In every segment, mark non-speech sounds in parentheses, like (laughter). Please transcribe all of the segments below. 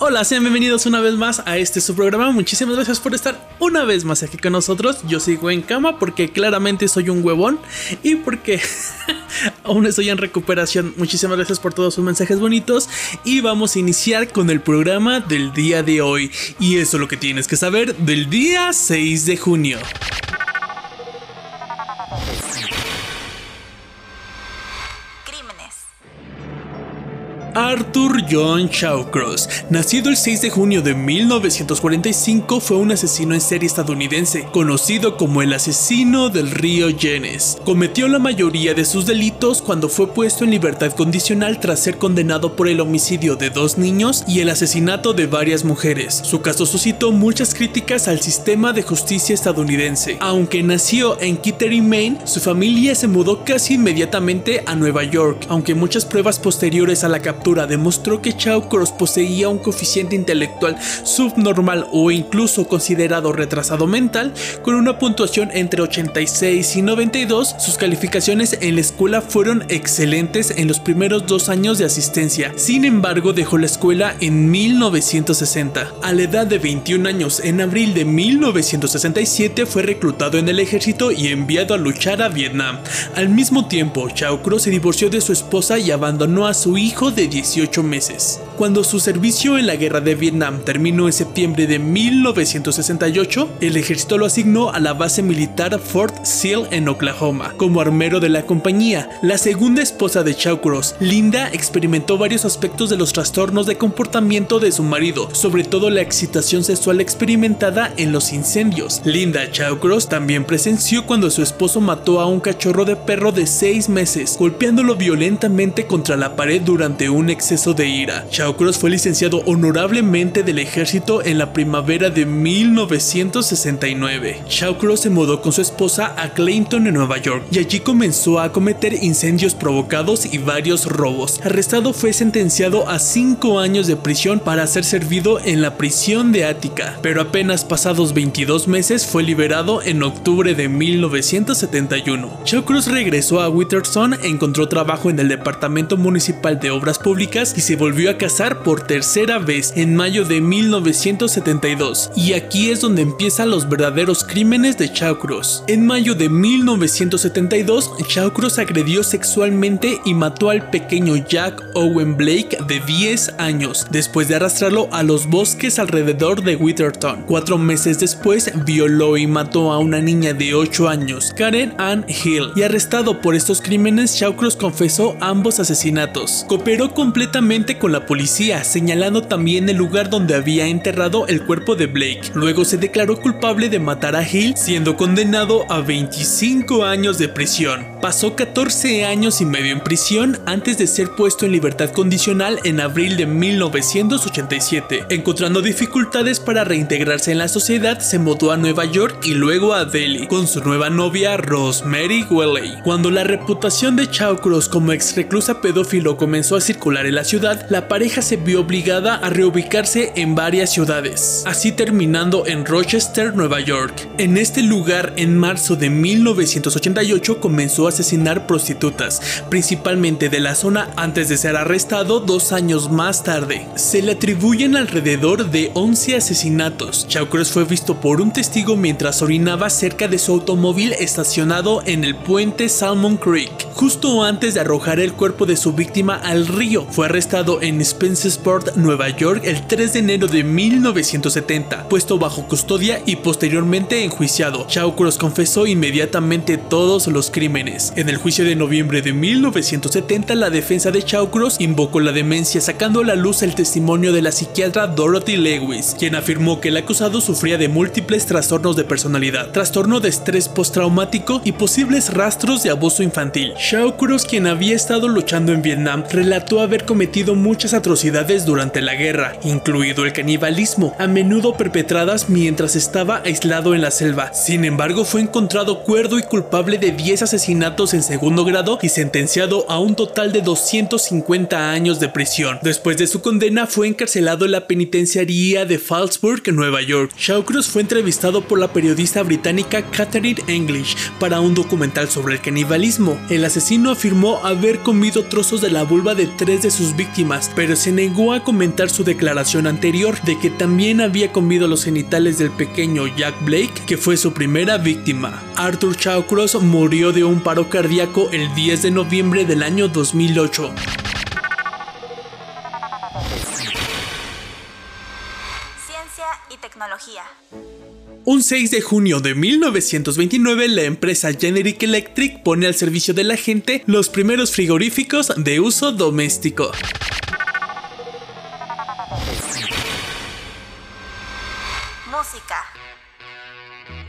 Hola, sean bienvenidos una vez más a este su programa. Muchísimas gracias por estar una vez más aquí con nosotros. Yo sigo en cama porque claramente soy un huevón y porque (laughs) aún estoy en recuperación. Muchísimas gracias por todos sus mensajes bonitos y vamos a iniciar con el programa del día de hoy. Y eso es lo que tienes que saber del día 6 de junio. Arthur John Shawcross, nacido el 6 de junio de 1945, fue un asesino en serie estadounidense, conocido como el asesino del río Jenes. Cometió la mayoría de sus delitos cuando fue puesto en libertad condicional tras ser condenado por el homicidio de dos niños y el asesinato de varias mujeres. Su caso suscitó muchas críticas al sistema de justicia estadounidense. Aunque nació en Kittery, Maine, su familia se mudó casi inmediatamente a Nueva York, aunque muchas pruebas posteriores a la captura demostró que Cross poseía un coeficiente intelectual subnormal o incluso considerado retrasado mental, con una puntuación entre 86 y 92. Sus calificaciones en la escuela fueron excelentes en los primeros dos años de asistencia. Sin embargo, dejó la escuela en 1960. A la edad de 21 años, en abril de 1967, fue reclutado en el ejército y enviado a luchar a Vietnam. Al mismo tiempo, Cross se divorció de su esposa y abandonó a su hijo de 18 meses. Cuando su servicio en la guerra de Vietnam terminó en septiembre de 1968, el ejército lo asignó a la base militar Fort Sill en Oklahoma como armero de la compañía. La segunda esposa de Chaucros, Linda, experimentó varios aspectos de los trastornos de comportamiento de su marido, sobre todo la excitación sexual experimentada en los incendios. Linda Chaucros también presenció cuando su esposo mató a un cachorro de perro de 6 meses, golpeándolo violentamente contra la pared durante un exceso de ira. Cross fue licenciado honorablemente del ejército en la primavera de 1969. Cross se mudó con su esposa a Clayton en Nueva York y allí comenzó a cometer incendios provocados y varios robos. Arrestado fue sentenciado a 5 años de prisión para ser servido en la prisión de Ática, pero apenas pasados 22 meses fue liberado en octubre de 1971. Cross regresó a Witherson, encontró trabajo en el Departamento Municipal de Obras Públicas y se volvió a casar por tercera vez en mayo de 1972, y aquí es donde empiezan los verdaderos crímenes de Chaucros. En mayo de 1972, Chaucros agredió sexualmente y mató al pequeño Jack Owen Blake de 10 años, después de arrastrarlo a los bosques alrededor de Witherton. Cuatro meses después, violó y mató a una niña de 8 años, Karen Ann Hill, y arrestado por estos crímenes, Chaucros confesó ambos asesinatos. Cooperó completamente con la policía señalando también el lugar donde había enterrado el cuerpo de Blake. Luego se declaró culpable de matar a Hill, siendo condenado a 25 años de prisión. Pasó 14 años y medio en prisión antes de ser puesto en libertad condicional en abril de 1987. Encontrando dificultades para reintegrarse en la sociedad, se mudó a Nueva York y luego a Delhi con su nueva novia Rosemary Welley. Cuando la reputación de Cross como ex reclusa pedófilo comenzó a circular en la ciudad, la pareja se vio obligada a reubicarse en varias ciudades, así terminando en Rochester, Nueva York. En este lugar, en marzo de 1988, comenzó a asesinar prostitutas, principalmente de la zona antes de ser arrestado dos años más tarde. Se le atribuyen alrededor de 11 asesinatos. Chaucros fue visto por un testigo mientras orinaba cerca de su automóvil estacionado en el puente Salmon Creek, justo antes de arrojar el cuerpo de su víctima al río. Fue arrestado en Spencer Nueva York, el 3 de enero de 1970, puesto bajo custodia y posteriormente enjuiciado. Cross confesó inmediatamente todos los crímenes. En el juicio de noviembre de 1970, la defensa de Cross invocó la demencia, sacando a la luz el testimonio de la psiquiatra Dorothy Lewis, quien afirmó que el acusado sufría de múltiples trastornos de personalidad, trastorno de estrés postraumático y posibles rastros de abuso infantil. Cross, quien había estado luchando en Vietnam, relató haber cometido muchas atrocidades atrocidades durante la guerra, incluido el canibalismo, a menudo perpetradas mientras estaba aislado en la selva. Sin embargo, fue encontrado cuerdo y culpable de 10 asesinatos en segundo grado y sentenciado a un total de 250 años de prisión. Después de su condena, fue encarcelado en la penitenciaría de Fallsburg, Nueva York. Shawcross fue entrevistado por la periodista británica Catherine English para un documental sobre el canibalismo. El asesino afirmó haber comido trozos de la vulva de tres de sus víctimas, pero se negó a comentar su declaración anterior de que también había comido los genitales del pequeño Jack Blake, que fue su primera víctima. Arthur Shawcross murió de un paro cardíaco el 10 de noviembre del año 2008. Ciencia y tecnología. Un 6 de junio de 1929, la empresa Generic Electric pone al servicio de la gente los primeros frigoríficos de uso doméstico. Música.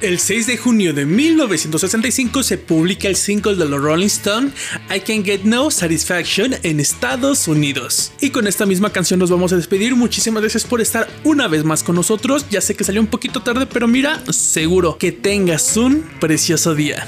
El 6 de junio de 1965 se publica el single de los Rolling Stones I Can Get No Satisfaction en Estados Unidos. Y con esta misma canción nos vamos a despedir. Muchísimas gracias por estar una vez más con nosotros. Ya sé que salió un poquito tarde, pero mira, seguro que tengas un precioso día.